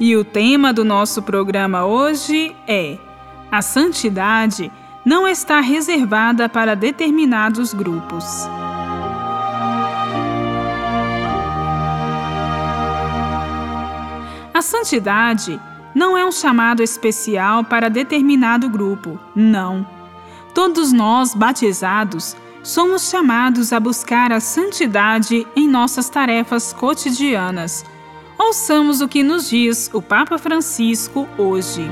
E o tema do nosso programa hoje é: A santidade não está reservada para determinados grupos. A santidade não é um chamado especial para determinado grupo, não. Todos nós, batizados, somos chamados a buscar a santidade em nossas tarefas cotidianas Ouçamos o que nos diz o Papa Francisco hoje.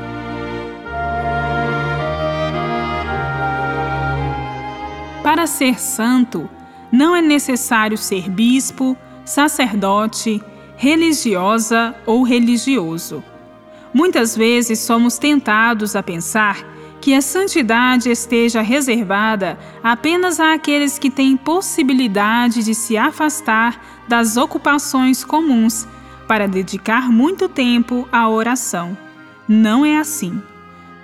Para ser santo, não é necessário ser bispo, sacerdote, religiosa ou religioso. Muitas vezes somos tentados a pensar que a santidade esteja reservada apenas àqueles que têm possibilidade de se afastar das ocupações comuns para dedicar muito tempo à oração. Não é assim.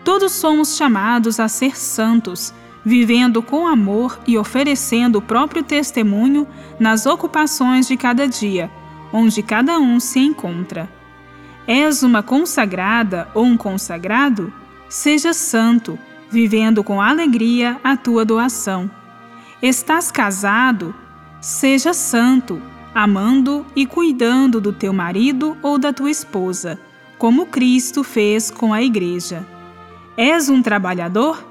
Todos somos chamados a ser santos, vivendo com amor e oferecendo o próprio testemunho nas ocupações de cada dia, onde cada um se encontra. És uma consagrada ou um consagrado? Seja santo, vivendo com alegria a tua doação. Estás casado? Seja santo, amando e cuidando do teu marido ou da tua esposa, como Cristo fez com a Igreja. És um trabalhador?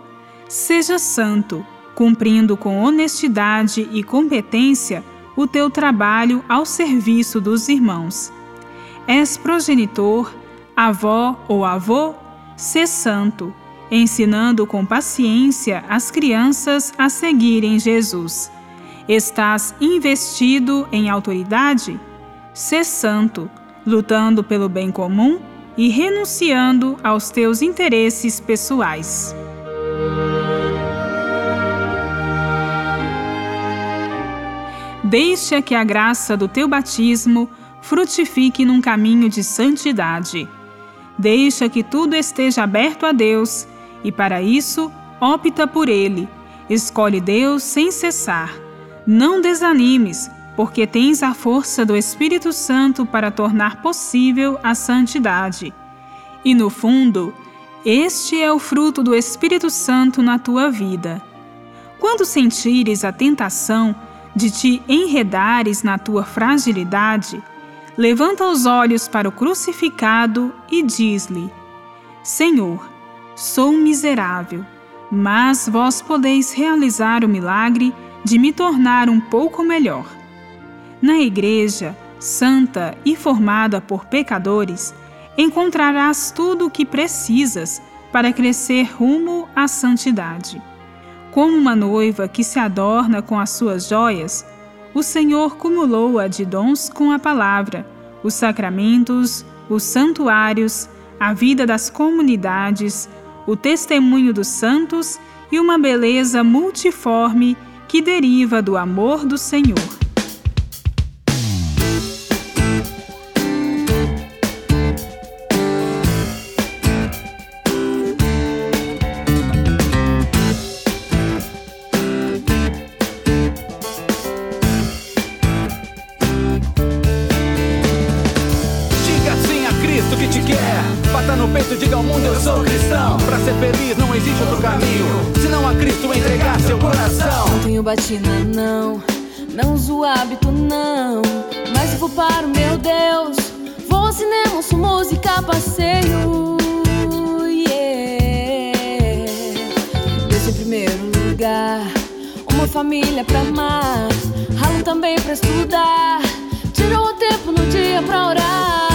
Seja santo, cumprindo com honestidade e competência o teu trabalho ao serviço dos irmãos. És progenitor, avó ou avô? Sê santo, ensinando com paciência as crianças a seguirem Jesus. Estás investido em autoridade? Sê santo, lutando pelo bem comum e renunciando aos teus interesses pessoais. Deixa que a graça do teu batismo frutifique num caminho de santidade. Deixa que tudo esteja aberto a Deus e, para isso, opta por Ele. Escolhe Deus sem cessar não desanimes, porque tens a força do Espírito Santo para tornar possível a santidade. E no fundo, este é o fruto do Espírito Santo na tua vida. Quando sentires a tentação de te enredares na tua fragilidade, levanta os olhos para o crucificado e diz-lhe: Senhor, sou miserável, mas vós podeis realizar o milagre de me tornar um pouco melhor. Na Igreja, santa e formada por pecadores, encontrarás tudo o que precisas para crescer rumo à santidade. Como uma noiva que se adorna com as suas joias, o Senhor cumulou-a de dons com a palavra, os sacramentos, os santuários, a vida das comunidades, o testemunho dos santos e uma beleza multiforme que deriva do amor do Senhor. Bata no peito, diga ao mundo: Eu sou cristão. Pra ser feliz não existe outro caminho. Se não a Cristo entregar seu coração. Não tenho batina, não. Não uso hábito, não. Mas vou para o meu Deus. Vou ao cinema, ouço música, passeio. Yeah. Deus em primeiro lugar. Uma família pra amar. Ralo também pra estudar. Tirou o tempo no dia pra orar.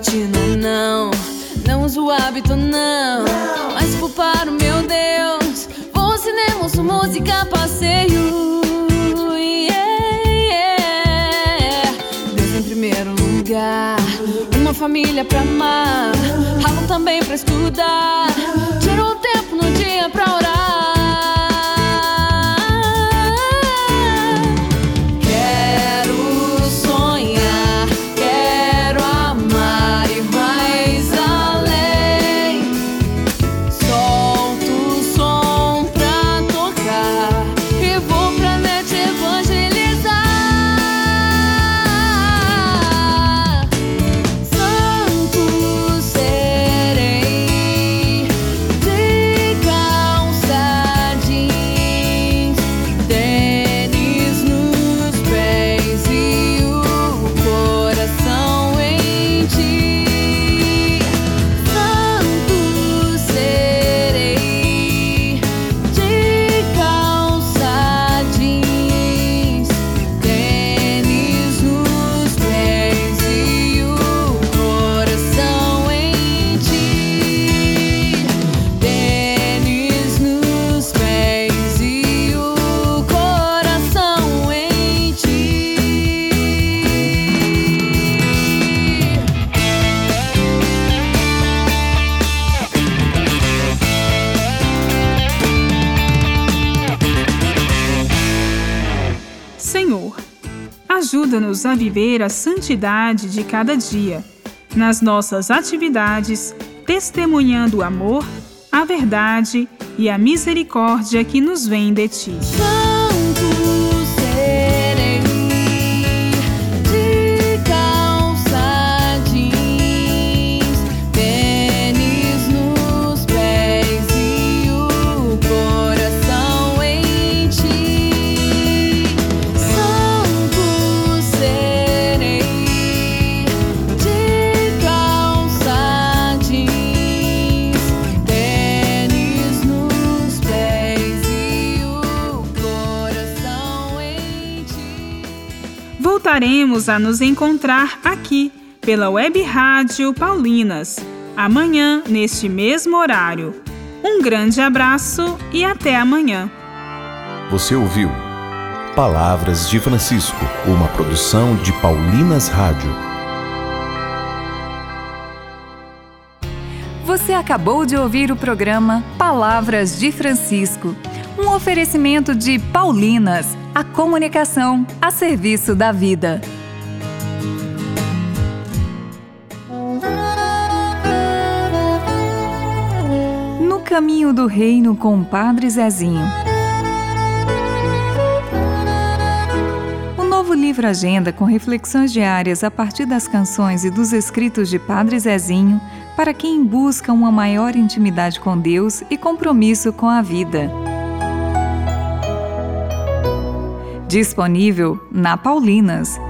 Tenho batina, não. Não uso hábito, não. Mas para o meu Deus. Vou ao cinema, ouço música, passeio. Yeah, yeah. Deus em primeiro lugar. Uma família pra amar. Ralo também pra estudar. Tiro um tempo no dia pra orar. Ajuda-nos a viver a santidade de cada dia, nas nossas atividades, testemunhando o amor, a verdade e a misericórdia que nos vem de ti. Voltaremos a nos encontrar aqui pela Web Rádio Paulinas, amanhã, neste mesmo horário. Um grande abraço e até amanhã. Você ouviu Palavras de Francisco, uma produção de Paulinas Rádio. Você acabou de ouvir o programa Palavras de Francisco, um oferecimento de Paulinas, a comunicação a serviço da vida. No caminho do reino com o Padre Zezinho. O novo livro Agenda com reflexões diárias a partir das canções e dos escritos de Padre Zezinho para quem busca uma maior intimidade com Deus e compromisso com a vida. Disponível na Paulinas.